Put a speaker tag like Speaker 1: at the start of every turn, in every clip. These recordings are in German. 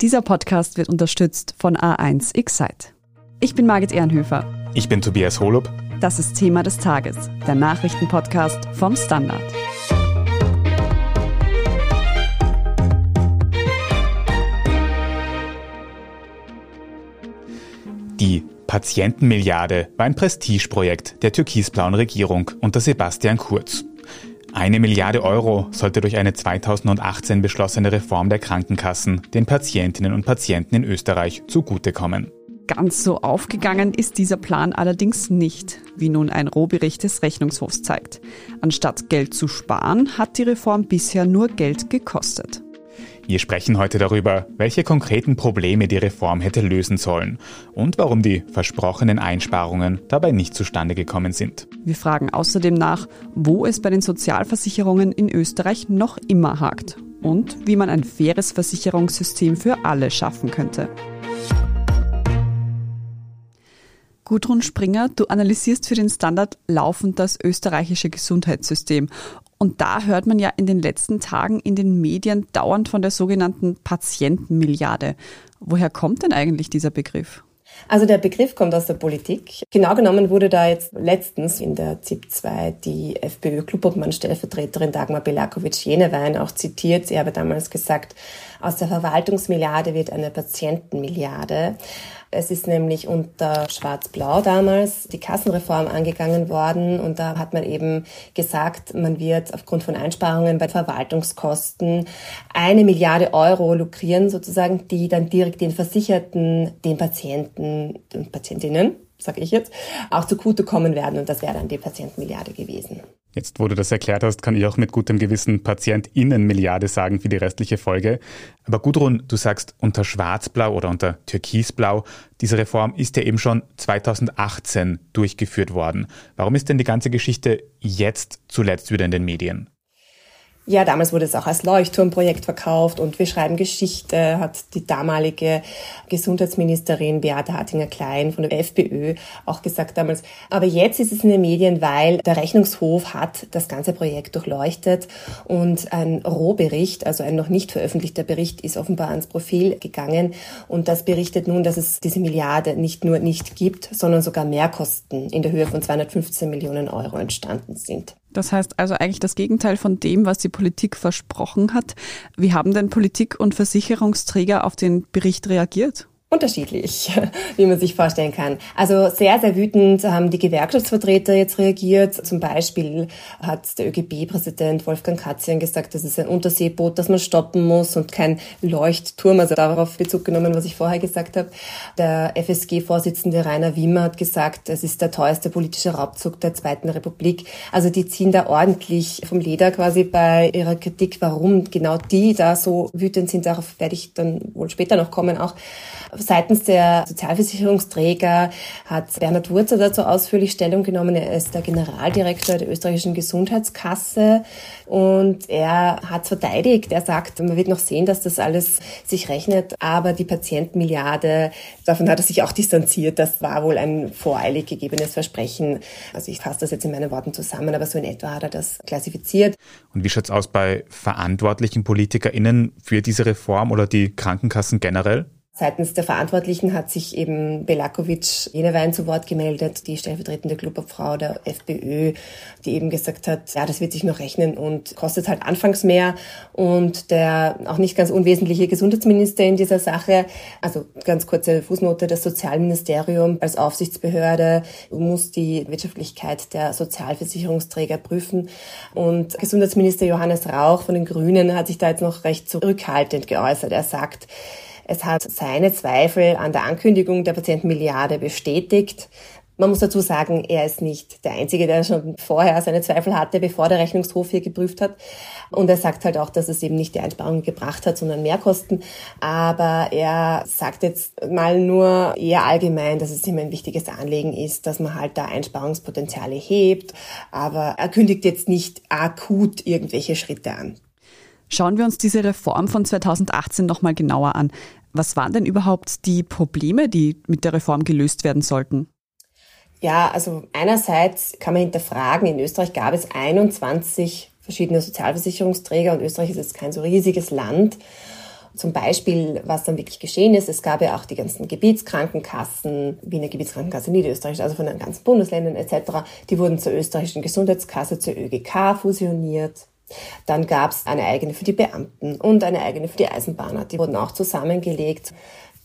Speaker 1: Dieser Podcast wird unterstützt von A1 Excite. Ich bin Margit Ehrenhöfer.
Speaker 2: Ich bin Tobias Holub.
Speaker 1: Das ist Thema des Tages, der Nachrichtenpodcast vom Standard.
Speaker 2: Die Patientenmilliarde war ein Prestigeprojekt der türkisblauen Regierung unter Sebastian Kurz. Eine Milliarde Euro sollte durch eine 2018 beschlossene Reform der Krankenkassen den Patientinnen und Patienten in Österreich zugutekommen.
Speaker 1: Ganz so aufgegangen ist dieser Plan allerdings nicht, wie nun ein Rohbericht des Rechnungshofs zeigt. Anstatt Geld zu sparen, hat die Reform bisher nur Geld gekostet.
Speaker 2: Wir sprechen heute darüber, welche konkreten Probleme die Reform hätte lösen sollen und warum die versprochenen Einsparungen dabei nicht zustande gekommen sind.
Speaker 1: Wir fragen außerdem nach, wo es bei den Sozialversicherungen in Österreich noch immer hakt und wie man ein faires Versicherungssystem für alle schaffen könnte. Gudrun Springer, du analysierst für den Standard laufend das österreichische Gesundheitssystem und da hört man ja in den letzten Tagen in den Medien dauernd von der sogenannten Patientenmilliarde. Woher kommt denn eigentlich dieser Begriff?
Speaker 3: Also der Begriff kommt aus der Politik. Genau genommen wurde da jetzt letztens in der ZIP 2 die FPÖ-Clubobmann-Stellvertreterin Dagmar Belakovic-Jenewein auch zitiert. Sie habe damals gesagt, aus der Verwaltungsmilliarde wird eine Patientenmilliarde. Es ist nämlich unter Schwarz-Blau damals die Kassenreform angegangen worden und da hat man eben gesagt, man wird aufgrund von Einsparungen bei Verwaltungskosten eine Milliarde Euro lukrieren sozusagen, die dann direkt den Versicherten, den Patienten und Patientinnen sage ich jetzt, auch zugutekommen werden und das wäre dann die Patientenmilliarde gewesen.
Speaker 2: Jetzt, wo du das erklärt hast, kann ich auch mit gutem Gewissen PatientInnen-Milliarde sagen für die restliche Folge. Aber Gudrun, du sagst unter Schwarzblau oder unter Türkisblau, diese Reform ist ja eben schon 2018 durchgeführt worden. Warum ist denn die ganze Geschichte jetzt zuletzt wieder in den Medien?
Speaker 3: Ja, damals wurde es auch als Leuchtturmprojekt verkauft und wir schreiben Geschichte, hat die damalige Gesundheitsministerin Beate Hartinger-Klein von der FPÖ auch gesagt damals. Aber jetzt ist es in den Medien, weil der Rechnungshof hat das ganze Projekt durchleuchtet und ein Rohbericht, also ein noch nicht veröffentlichter Bericht, ist offenbar ans Profil gegangen und das berichtet nun, dass es diese Milliarde nicht nur nicht gibt, sondern sogar Mehrkosten in der Höhe von 215 Millionen Euro entstanden sind.
Speaker 1: Das heißt also eigentlich das Gegenteil von dem, was die Politik versprochen hat. Wie haben denn Politik und Versicherungsträger auf den Bericht reagiert?
Speaker 3: Unterschiedlich, wie man sich vorstellen kann. Also sehr, sehr wütend haben die Gewerkschaftsvertreter jetzt reagiert. Zum Beispiel hat der ÖGB-Präsident Wolfgang Katzian gesagt, das ist ein Unterseeboot, das man stoppen muss und kein Leuchtturm. Also darauf Bezug genommen, was ich vorher gesagt habe. Der FSG-Vorsitzende Rainer Wimmer hat gesagt, es ist der teuerste politische Raubzug der Zweiten Republik. Also die ziehen da ordentlich vom Leder quasi bei ihrer Kritik, warum genau die da so wütend sind. Darauf werde ich dann wohl später noch kommen auch. Seitens der Sozialversicherungsträger hat Bernhard Wurzer dazu ausführlich Stellung genommen. Er ist der Generaldirektor der österreichischen Gesundheitskasse und er hat verteidigt. Er sagt, man wird noch sehen, dass das alles sich rechnet, aber die Patientenmilliarde, davon hat er sich auch distanziert. Das war wohl ein voreilig gegebenes Versprechen. Also ich fasse das jetzt in meinen Worten zusammen, aber so in etwa hat er das klassifiziert.
Speaker 2: Und wie schaut's aus bei verantwortlichen PolitikerInnen für diese Reform oder die Krankenkassen generell?
Speaker 3: Seitens der Verantwortlichen hat sich eben Belakovic Jenewein zu Wort gemeldet, die stellvertretende Clubobfrau der FPÖ, die eben gesagt hat, ja, das wird sich noch rechnen und kostet halt anfangs mehr. Und der auch nicht ganz unwesentliche Gesundheitsminister in dieser Sache, also ganz kurze Fußnote, das Sozialministerium als Aufsichtsbehörde muss die Wirtschaftlichkeit der Sozialversicherungsträger prüfen. Und Gesundheitsminister Johannes Rauch von den Grünen hat sich da jetzt noch recht zurückhaltend geäußert. Er sagt, es hat seine Zweifel an der Ankündigung der Patientenmilliarde bestätigt. Man muss dazu sagen, er ist nicht der Einzige, der schon vorher seine Zweifel hatte, bevor der Rechnungshof hier geprüft hat. Und er sagt halt auch, dass es eben nicht die Einsparungen gebracht hat, sondern Mehrkosten. Aber er sagt jetzt mal nur eher allgemein, dass es ihm ein wichtiges Anliegen ist, dass man halt da Einsparungspotenziale hebt. Aber er kündigt jetzt nicht akut irgendwelche Schritte an.
Speaker 1: Schauen wir uns diese Reform von 2018 nochmal genauer an. Was waren denn überhaupt die Probleme, die mit der Reform gelöst werden sollten?
Speaker 3: Ja, also einerseits kann man hinterfragen, in Österreich gab es 21 verschiedene Sozialversicherungsträger und Österreich ist jetzt kein so riesiges Land. Zum Beispiel, was dann wirklich geschehen ist, es gab ja auch die ganzen Gebietskrankenkassen, Wiener Gebietskrankenkasse Niederösterreich, also von den ganzen Bundesländern etc., die wurden zur österreichischen Gesundheitskasse, zur ÖGK fusioniert. Dann gab es eine eigene für die Beamten und eine eigene für die Eisenbahner. Die wurden auch zusammengelegt.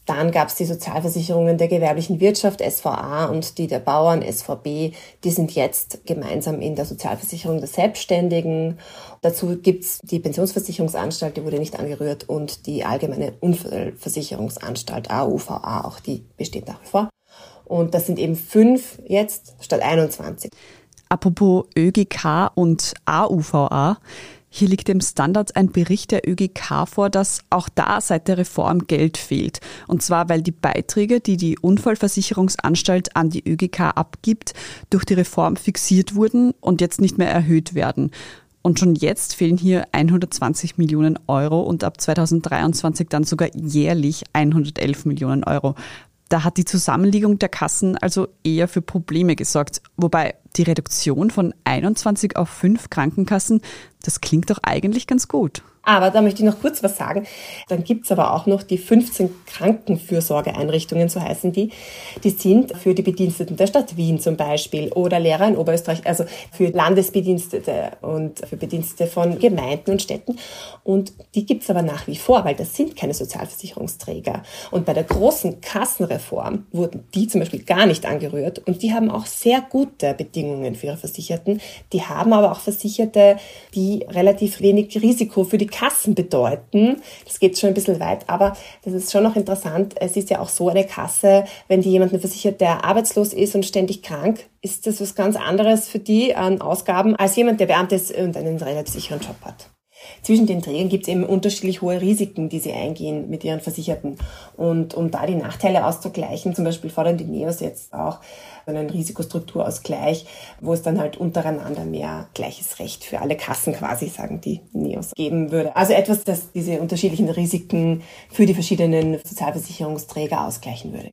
Speaker 3: Dann gab es die Sozialversicherungen der gewerblichen Wirtschaft, SVA, und die der Bauern, SVB. Die sind jetzt gemeinsam in der Sozialversicherung der Selbstständigen. Dazu gibt's die Pensionsversicherungsanstalt, die wurde nicht angerührt, und die Allgemeine Unfallversicherungsanstalt, AUVA, auch die besteht nach wie vor. Und das sind eben fünf jetzt statt 21.
Speaker 1: Apropos ÖGK und AUVA. Hier liegt dem Standard ein Bericht der ÖGK vor, dass auch da seit der Reform Geld fehlt. Und zwar, weil die Beiträge, die die Unfallversicherungsanstalt an die ÖGK abgibt, durch die Reform fixiert wurden und jetzt nicht mehr erhöht werden. Und schon jetzt fehlen hier 120 Millionen Euro und ab 2023 dann sogar jährlich 111 Millionen Euro. Da hat die Zusammenlegung der Kassen also eher für Probleme gesorgt. Wobei die Reduktion von 21 auf 5 Krankenkassen, das klingt doch eigentlich ganz gut.
Speaker 3: Aber da möchte ich noch kurz was sagen. Dann gibt's aber auch noch die 15 Krankenfürsorgeeinrichtungen, so heißen die. Die sind für die Bediensteten der Stadt Wien zum Beispiel oder Lehrer in Oberösterreich, also für Landesbedienstete und für Bedienstete von Gemeinden und Städten. Und die gibt's aber nach wie vor, weil das sind keine Sozialversicherungsträger. Und bei der großen Kassenreform wurden die zum Beispiel gar nicht angerührt und die haben auch sehr gute Bedingungen für ihre Versicherten. Die haben aber auch Versicherte, die relativ wenig Risiko für die Kassen bedeuten. Das geht schon ein bisschen weit, aber das ist schon noch interessant. Es ist ja auch so eine Kasse, wenn die jemanden versichert, der arbeitslos ist und ständig krank, ist das was ganz anderes für die an Ausgaben als jemand, der Beamte ist und einen relativ sicheren Job hat. Zwischen den Trägern gibt es eben unterschiedlich hohe Risiken, die sie eingehen mit ihren Versicherten. Und um da die Nachteile auszugleichen, zum Beispiel fordern die NEOS jetzt auch einen Risikostrukturausgleich, wo es dann halt untereinander mehr gleiches Recht für alle Kassen quasi, sagen die NEOS, geben würde. Also etwas, das diese unterschiedlichen Risiken für die verschiedenen Sozialversicherungsträger ausgleichen würde.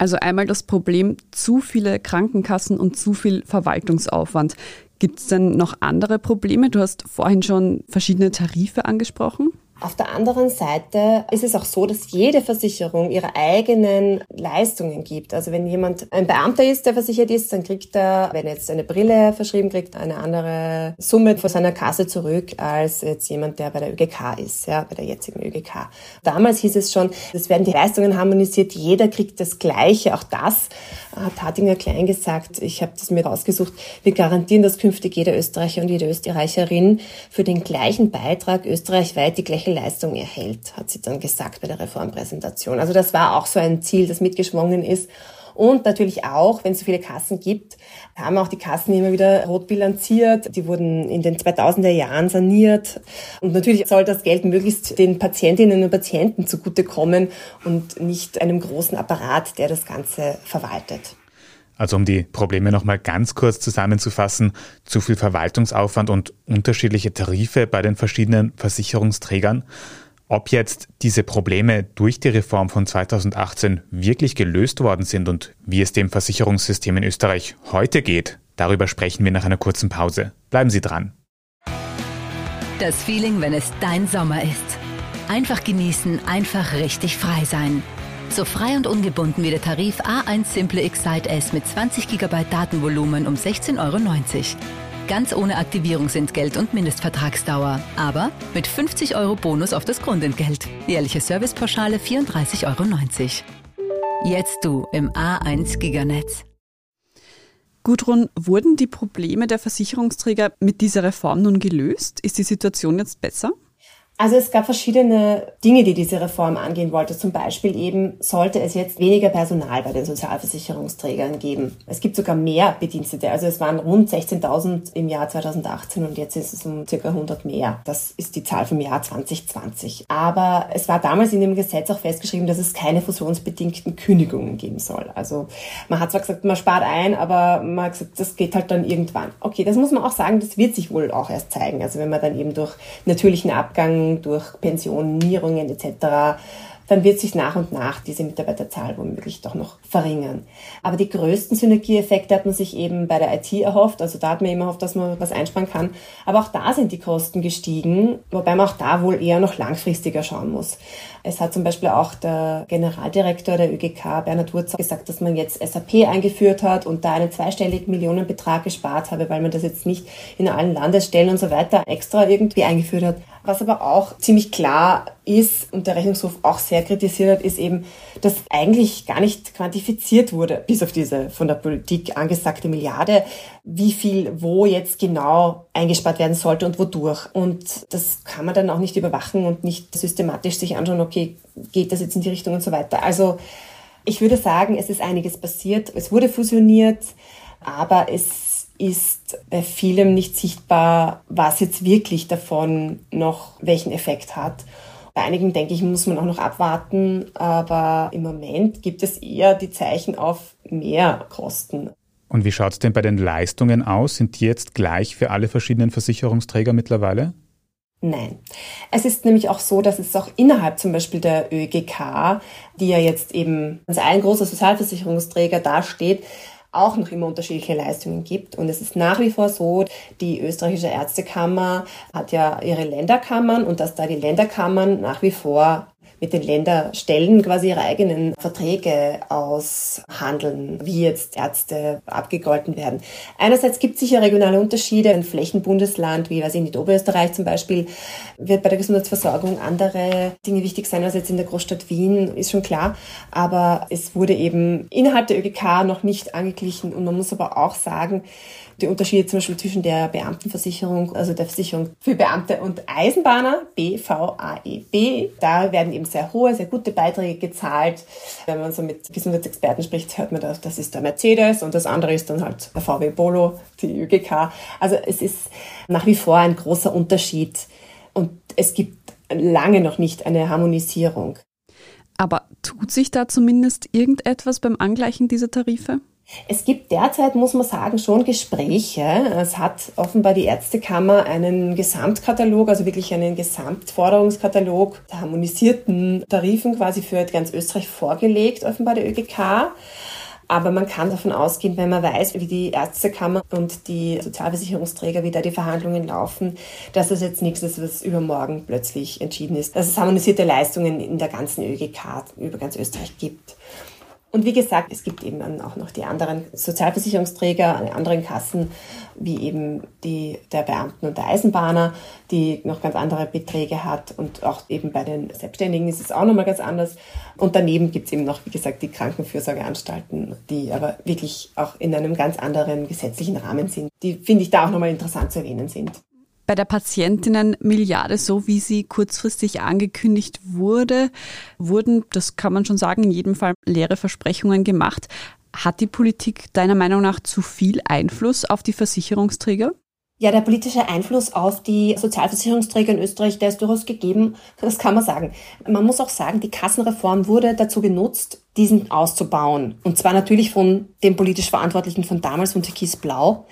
Speaker 1: Also einmal das Problem zu viele Krankenkassen und zu viel Verwaltungsaufwand. Gibt es denn noch andere Probleme? Du hast vorhin schon verschiedene Tarife angesprochen.
Speaker 3: Auf der anderen Seite ist es auch so, dass jede Versicherung ihre eigenen Leistungen gibt. Also wenn jemand ein Beamter ist, der versichert ist, dann kriegt er, wenn er jetzt eine Brille verschrieben kriegt, eine andere Summe von seiner Kasse zurück als jetzt jemand, der bei der ÖGK ist, ja, bei der jetzigen ÖGK. Damals hieß es schon, es werden die Leistungen harmonisiert, jeder kriegt das Gleiche. Auch das hat Hartinger Klein gesagt. Ich habe das mir rausgesucht. Wir garantieren, dass künftig jeder Österreicher und jede Österreicherin für den gleichen Beitrag österreichweit die gleiche Leistung erhält, hat sie dann gesagt bei der Reformpräsentation. Also das war auch so ein Ziel, das mitgeschwungen ist. Und natürlich auch, wenn es so viele Kassen gibt, haben auch die Kassen immer wieder rot bilanziert. Die wurden in den 2000er Jahren saniert. Und natürlich soll das Geld möglichst den Patientinnen und Patienten zugutekommen und nicht einem großen Apparat, der das Ganze verwaltet.
Speaker 2: Also um die Probleme nochmal ganz kurz zusammenzufassen, zu viel Verwaltungsaufwand und unterschiedliche Tarife bei den verschiedenen Versicherungsträgern. Ob jetzt diese Probleme durch die Reform von 2018 wirklich gelöst worden sind und wie es dem Versicherungssystem in Österreich heute geht, darüber sprechen wir nach einer kurzen Pause. Bleiben Sie dran.
Speaker 4: Das Feeling, wenn es dein Sommer ist. Einfach genießen, einfach richtig frei sein. So frei und ungebunden wie der Tarif A1 Simple Excite S mit 20 GB Datenvolumen um 16,90 Euro. Ganz ohne Aktivierungsentgelt und Mindestvertragsdauer. Aber mit 50 Euro Bonus auf das Grundentgelt. Jährliche Servicepauschale 34,90 Euro. Jetzt du im A1 Giganetz.
Speaker 1: Gudrun, wurden die Probleme der Versicherungsträger mit dieser Reform nun gelöst? Ist die Situation jetzt besser?
Speaker 3: Also es gab verschiedene Dinge, die diese Reform angehen wollte. Zum Beispiel eben sollte es jetzt weniger Personal bei den Sozialversicherungsträgern geben. Es gibt sogar mehr Bedienstete. Also es waren rund 16.000 im Jahr 2018 und jetzt ist es um circa 100 mehr. Das ist die Zahl vom Jahr 2020. Aber es war damals in dem Gesetz auch festgeschrieben, dass es keine fusionsbedingten Kündigungen geben soll. Also man hat zwar gesagt, man spart ein, aber man hat gesagt, das geht halt dann irgendwann. Okay, das muss man auch sagen, das wird sich wohl auch erst zeigen. Also wenn man dann eben durch natürlichen Abgang durch Pensionierungen etc. dann wird sich nach und nach diese Mitarbeiterzahl womöglich doch noch verringern. Aber die größten Synergieeffekte hat man sich eben bei der IT erhofft. Also da hat man immer erhofft, dass man was einsparen kann. Aber auch da sind die Kosten gestiegen, wobei man auch da wohl eher noch langfristiger schauen muss. Es hat zum Beispiel auch der Generaldirektor der ÖGK, Bernhard Wurz, gesagt, dass man jetzt SAP eingeführt hat und da einen zweistelligen Millionenbetrag gespart habe, weil man das jetzt nicht in allen Landesstellen und so weiter extra irgendwie eingeführt hat. Was aber auch ziemlich klar ist und der Rechnungshof auch sehr kritisiert hat, ist eben, dass eigentlich gar nicht quantifiziert wurde, bis auf diese von der Politik angesagte Milliarde, wie viel wo jetzt genau eingespart werden sollte und wodurch. Und das kann man dann auch nicht überwachen und nicht systematisch sich anschauen, okay, geht das jetzt in die Richtung und so weiter. Also ich würde sagen, es ist einiges passiert. Es wurde fusioniert, aber es ist bei vielem nicht sichtbar, was jetzt wirklich davon noch welchen Effekt hat. Bei einigen, denke ich, muss man auch noch abwarten, aber im Moment gibt es eher die Zeichen auf mehr Kosten.
Speaker 2: Und wie schaut es denn bei den Leistungen aus? Sind die jetzt gleich für alle verschiedenen Versicherungsträger mittlerweile?
Speaker 3: Nein. Es ist nämlich auch so, dass es auch innerhalb zum Beispiel der ÖGK, die ja jetzt eben als ein großer Sozialversicherungsträger dasteht, auch noch immer unterschiedliche Leistungen gibt. Und es ist nach wie vor so, die österreichische Ärztekammer hat ja ihre Länderkammern und dass da die Länderkammern nach wie vor mit den Länderstellen quasi ihre eigenen Verträge aushandeln, wie jetzt Ärzte abgegolten werden. Einerseits gibt es sicher regionale Unterschiede. Ein Flächenbundesland, wie weiß ich nicht, Oberösterreich zum Beispiel, wird bei der Gesundheitsversorgung andere Dinge wichtig sein als jetzt in der Großstadt Wien, ist schon klar. Aber es wurde eben innerhalb der ÖGK noch nicht angeglichen und man muss aber auch sagen, die Unterschiede zum Beispiel zwischen der Beamtenversicherung, also der Versicherung für Beamte und Eisenbahner, BVAEB. Da werden eben sehr hohe, sehr gute Beiträge gezahlt. Wenn man so mit Gesundheitsexperten spricht, hört man, das ist der Mercedes und das andere ist dann halt der VW Polo, die ÖGK. Also es ist nach wie vor ein großer Unterschied und es gibt lange noch nicht eine Harmonisierung.
Speaker 1: Aber tut sich da zumindest irgendetwas beim Angleichen dieser Tarife?
Speaker 3: Es gibt derzeit, muss man sagen, schon Gespräche. Es hat offenbar die Ärztekammer einen Gesamtkatalog, also wirklich einen Gesamtforderungskatalog der harmonisierten Tarifen quasi für ganz Österreich vorgelegt, offenbar der ÖGK. Aber man kann davon ausgehen, wenn man weiß, wie die Ärztekammer und die Sozialversicherungsträger, wie da die Verhandlungen laufen, dass es jetzt nichts ist, was übermorgen plötzlich entschieden ist. Dass es harmonisierte Leistungen in der ganzen ÖGK über ganz Österreich gibt. Und wie gesagt, es gibt eben dann auch noch die anderen Sozialversicherungsträger, die anderen Kassen, wie eben die der Beamten und der Eisenbahner, die noch ganz andere Beträge hat. Und auch eben bei den Selbstständigen ist es auch nochmal ganz anders. Und daneben gibt es eben noch, wie gesagt, die Krankenfürsorgeanstalten, die aber wirklich auch in einem ganz anderen gesetzlichen Rahmen sind, die, finde ich, da auch nochmal interessant zu erwähnen sind
Speaker 1: bei der Patientinnenmilliarde, so wie sie kurzfristig angekündigt wurde, wurden, das kann man schon sagen, in jedem Fall leere Versprechungen gemacht. Hat die Politik deiner Meinung nach zu viel Einfluss auf die Versicherungsträger?
Speaker 3: Ja, der politische Einfluss auf die Sozialversicherungsträger in Österreich, der ist durchaus gegeben. Das kann man sagen. Man muss auch sagen, die Kassenreform wurde dazu genutzt, diesen auszubauen. Und zwar natürlich von dem politisch Verantwortlichen von damals, von Türkis Blau.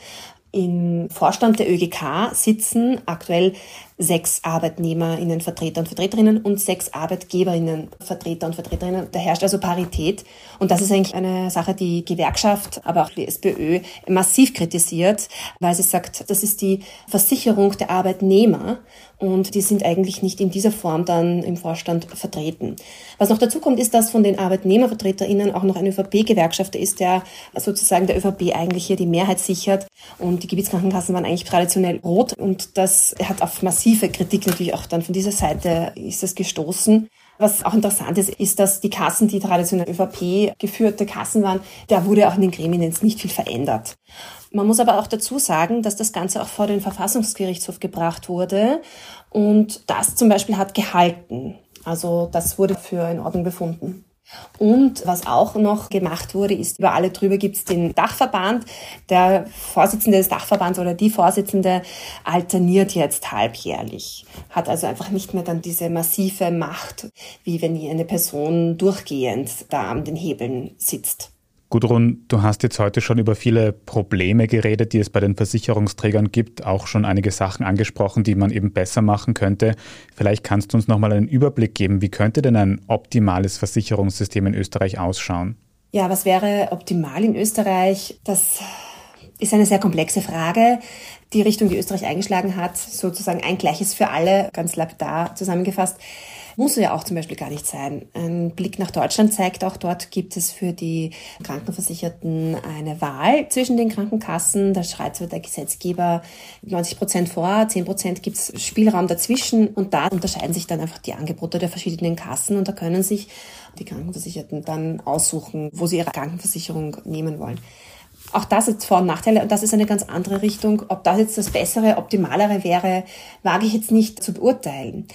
Speaker 3: Im Vorstand der ÖGK sitzen aktuell sechs Arbeitnehmerinnen, Vertreter und Vertreterinnen und sechs Arbeitgeberinnen, Vertreter und Vertreterinnen. Da herrscht also Parität. Und das ist eigentlich eine Sache, die Gewerkschaft, aber auch die SPÖ massiv kritisiert, weil sie sagt, das ist die Versicherung der Arbeitnehmer und die sind eigentlich nicht in dieser Form dann im Vorstand vertreten. Was noch dazu kommt, ist, dass von den ArbeitnehmervertreterInnen auch noch ein ÖVP-Gewerkschafter ist, der sozusagen der ÖVP eigentlich hier die Mehrheit sichert und die Gebietskrankenkassen waren eigentlich traditionell rot und das hat auf massiv massive Kritik natürlich auch dann von dieser Seite ist es gestoßen. Was auch interessant ist, ist, dass die Kassen, die traditionell ÖVP geführte Kassen waren, da wurde auch in den Gremien jetzt nicht viel verändert. Man muss aber auch dazu sagen, dass das Ganze auch vor den Verfassungsgerichtshof gebracht wurde und das zum Beispiel hat gehalten. Also das wurde für in Ordnung befunden. Und was auch noch gemacht wurde, ist, über alle drüber gibt es den Dachverband. Der Vorsitzende des Dachverbands oder die Vorsitzende alterniert jetzt halbjährlich. Hat also einfach nicht mehr dann diese massive Macht, wie wenn eine Person durchgehend da an den Hebeln sitzt.
Speaker 2: Gudrun, du hast jetzt heute schon über viele Probleme geredet, die es bei den Versicherungsträgern gibt, auch schon einige Sachen angesprochen, die man eben besser machen könnte. Vielleicht kannst du uns nochmal einen Überblick geben, wie könnte denn ein optimales Versicherungssystem in Österreich ausschauen?
Speaker 3: Ja, was wäre optimal in Österreich? Das ist eine sehr komplexe Frage. Die Richtung, die Österreich eingeschlagen hat, sozusagen ein gleiches für alle, ganz lapidar zusammengefasst, muss ja auch zum Beispiel gar nicht sein. Ein Blick nach Deutschland zeigt auch, dort gibt es für die Krankenversicherten eine Wahl zwischen den Krankenkassen. Da schreibt der Gesetzgeber 90 Prozent vor, 10 Prozent gibt es Spielraum dazwischen und da unterscheiden sich dann einfach die Angebote der verschiedenen Kassen und da können sich die Krankenversicherten dann aussuchen, wo sie ihre Krankenversicherung nehmen wollen. Auch das ist Vor- und Nachteile und das ist eine ganz andere Richtung. Ob das jetzt das Bessere, Optimalere wäre, wage ich jetzt nicht zu beurteilen.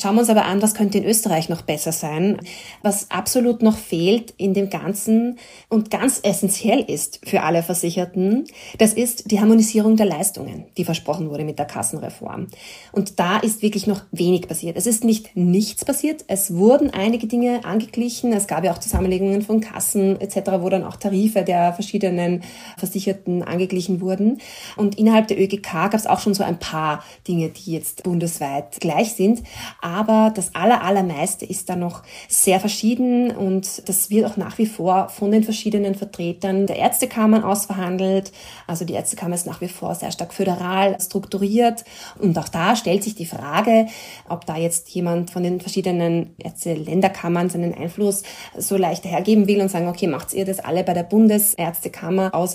Speaker 3: Schauen wir uns aber an, was könnte in Österreich noch besser sein. Was absolut noch fehlt in dem Ganzen und ganz essentiell ist für alle Versicherten, das ist die Harmonisierung der Leistungen, die versprochen wurde mit der Kassenreform. Und da ist wirklich noch wenig passiert. Es ist nicht nichts passiert. Es wurden einige Dinge angeglichen. Es gab ja auch Zusammenlegungen von Kassen etc., wo dann auch Tarife der verschiedenen Versicherten angeglichen wurden. Und innerhalb der ÖGK gab es auch schon so ein paar Dinge, die jetzt bundesweit gleich sind aber das aller, allermeiste ist da noch sehr verschieden und das wird auch nach wie vor von den verschiedenen Vertretern der Ärztekammern ausverhandelt. Also die Ärztekammer ist nach wie vor sehr stark föderal strukturiert und auch da stellt sich die Frage, ob da jetzt jemand von den verschiedenen Ärzte-Länderkammern seinen Einfluss so leicht hergeben will und sagen, okay, macht ihr das alle bei der Bundesärztekammer aus,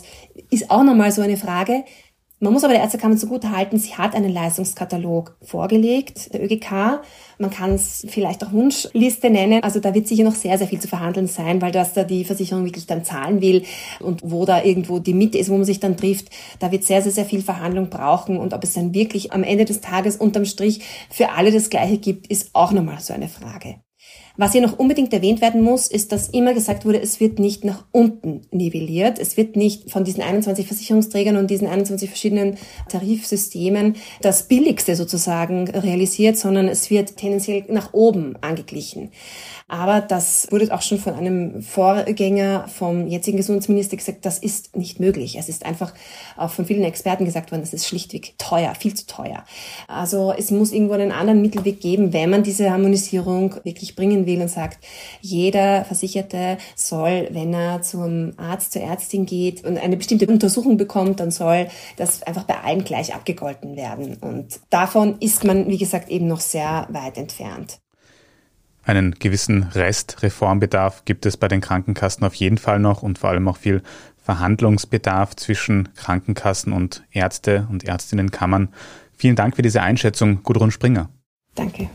Speaker 3: ist auch nochmal so eine Frage. Man muss aber der Ärztekammer zugute halten, sie hat einen Leistungskatalog vorgelegt, der ÖGK. Man kann es vielleicht auch Wunschliste nennen. Also da wird sicher noch sehr, sehr viel zu verhandeln sein, weil das da die Versicherung wirklich dann zahlen will und wo da irgendwo die Mitte ist, wo man sich dann trifft, da wird sehr, sehr, sehr viel Verhandlung brauchen. Und ob es dann wirklich am Ende des Tages unterm Strich für alle das Gleiche gibt, ist auch nochmal so eine Frage. Was hier noch unbedingt erwähnt werden muss, ist, dass immer gesagt wurde, es wird nicht nach unten nivelliert. Es wird nicht von diesen 21 Versicherungsträgern und diesen 21 verschiedenen Tarifsystemen das Billigste sozusagen realisiert, sondern es wird tendenziell nach oben angeglichen. Aber das wurde auch schon von einem Vorgänger vom jetzigen Gesundheitsminister gesagt, das ist nicht möglich. Es ist einfach auch von vielen Experten gesagt worden, das ist schlichtweg teuer, viel zu teuer. Also es muss irgendwo einen anderen Mittelweg geben, wenn man diese Harmonisierung wirklich bringen will und sagt, jeder Versicherte soll, wenn er zum Arzt, zur Ärztin geht und eine bestimmte Untersuchung bekommt, dann soll das einfach bei allen gleich abgegolten werden. Und davon ist man, wie gesagt, eben noch sehr weit entfernt.
Speaker 2: Einen gewissen Restreformbedarf gibt es bei den Krankenkassen auf jeden Fall noch und vor allem auch viel Verhandlungsbedarf zwischen Krankenkassen und Ärzte und Ärztinnenkammern. Vielen Dank für diese Einschätzung, Gudrun Springer.
Speaker 3: Danke.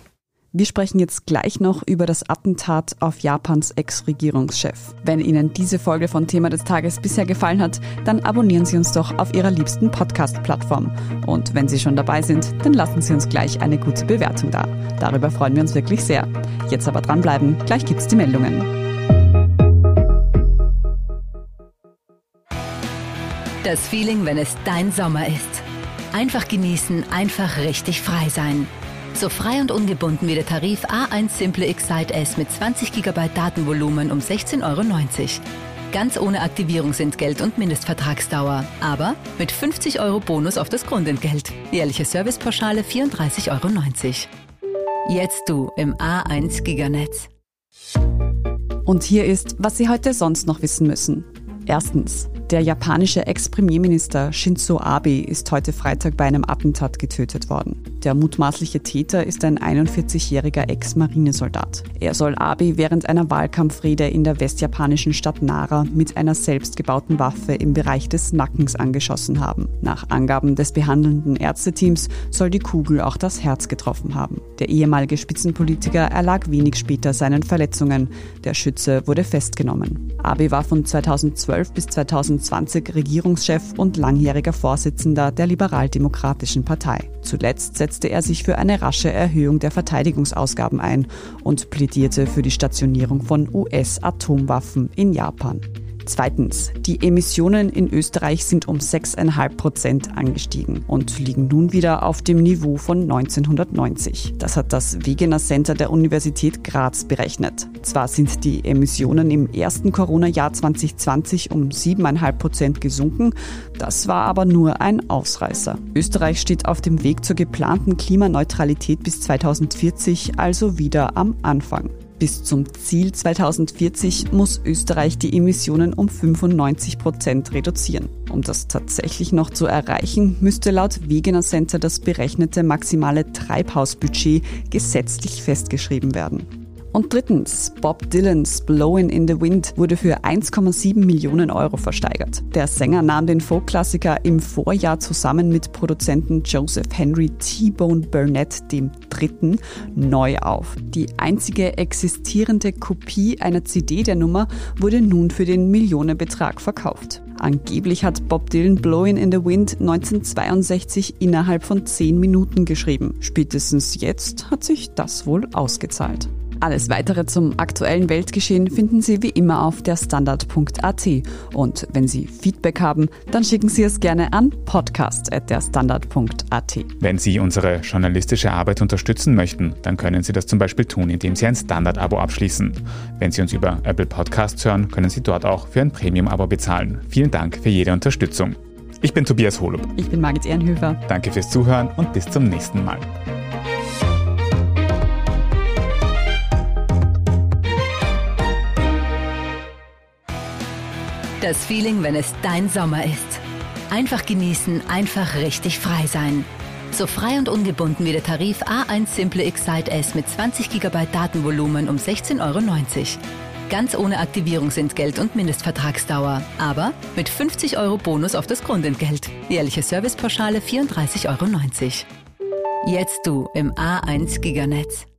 Speaker 1: Wir sprechen jetzt gleich noch über das Attentat auf Japans Ex-Regierungschef. Wenn Ihnen diese Folge von Thema des Tages bisher gefallen hat, dann abonnieren Sie uns doch auf Ihrer liebsten Podcast-Plattform. Und wenn Sie schon dabei sind, dann lassen Sie uns gleich eine gute Bewertung da. Darüber freuen wir uns wirklich sehr. Jetzt aber dranbleiben, gleich gibt's die Meldungen.
Speaker 4: Das Feeling, wenn es dein Sommer ist. Einfach genießen, einfach richtig frei sein. So frei und ungebunden wie der Tarif A1 Simple Excite S mit 20 GB Datenvolumen um 16,90 Euro. Ganz ohne Aktivierungsentgelt und Mindestvertragsdauer. Aber mit 50 Euro Bonus auf das Grundentgelt. Jährliche Servicepauschale 34,90 Euro. Jetzt du im A1 Giganetz.
Speaker 1: Und hier ist, was Sie heute sonst noch wissen müssen. Erstens. Der japanische Ex-Premierminister Shinzo Abe ist heute Freitag bei einem Attentat getötet worden. Der mutmaßliche Täter ist ein 41-jähriger Ex-Marinesoldat. Er soll Abe während einer Wahlkampfrede in der westjapanischen Stadt Nara mit einer selbstgebauten Waffe im Bereich des Nackens angeschossen haben. Nach Angaben des behandelnden Ärzteteams soll die Kugel auch das Herz getroffen haben. Der ehemalige Spitzenpolitiker erlag wenig später seinen Verletzungen. Der Schütze wurde festgenommen. Abe war von 2012 bis 2020 2020 Regierungschef und langjähriger Vorsitzender der Liberaldemokratischen Partei. Zuletzt setzte er sich für eine rasche Erhöhung der Verteidigungsausgaben ein und plädierte für die Stationierung von US-Atomwaffen in Japan. Zweitens, die Emissionen in Österreich sind um 6,5 Prozent angestiegen und liegen nun wieder auf dem Niveau von 1990. Das hat das Wegener Center der Universität Graz berechnet. Zwar sind die Emissionen im ersten Corona-Jahr 2020 um 7,5 Prozent gesunken, das war aber nur ein Ausreißer. Österreich steht auf dem Weg zur geplanten Klimaneutralität bis 2040 also wieder am Anfang. Bis zum Ziel 2040 muss Österreich die Emissionen um 95 Prozent reduzieren. Um das tatsächlich noch zu erreichen, müsste laut Wegener Center das berechnete maximale Treibhausbudget gesetzlich festgeschrieben werden. Und drittens, Bob Dylans Blowin' in the Wind wurde für 1,7 Millionen Euro versteigert. Der Sänger nahm den Folkklassiker im Vorjahr zusammen mit Produzenten Joseph Henry T-Bone Burnett dem Dritten neu auf. Die einzige existierende Kopie einer CD der Nummer wurde nun für den Millionenbetrag verkauft. Angeblich hat Bob Dylan Blowin' in the Wind 1962 innerhalb von 10 Minuten geschrieben. Spätestens jetzt hat sich das wohl ausgezahlt. Alles weitere zum aktuellen Weltgeschehen finden Sie wie immer auf der Standard.at. Und wenn Sie Feedback haben, dann schicken Sie es gerne an podcast.derstandard.at.
Speaker 2: Wenn Sie unsere journalistische Arbeit unterstützen möchten, dann können Sie das zum Beispiel tun, indem Sie ein Standard-Abo abschließen. Wenn Sie uns über Apple Podcasts hören, können Sie dort auch für ein Premium-Abo bezahlen. Vielen Dank für jede Unterstützung. Ich bin Tobias Holub.
Speaker 1: Ich bin Margit Ehrenhöfer.
Speaker 2: Danke fürs Zuhören und bis zum nächsten Mal.
Speaker 4: Das Feeling, wenn es dein Sommer ist. Einfach genießen, einfach richtig frei sein. So frei und ungebunden wie der Tarif A1 Simple Excite S mit 20 GB Datenvolumen um 16,90 Euro. Ganz ohne Aktivierungsentgelt und Mindestvertragsdauer. Aber mit 50 Euro Bonus auf das Grundentgelt. Jährliche Servicepauschale 34,90 Euro. Jetzt du im A1 Giganetz.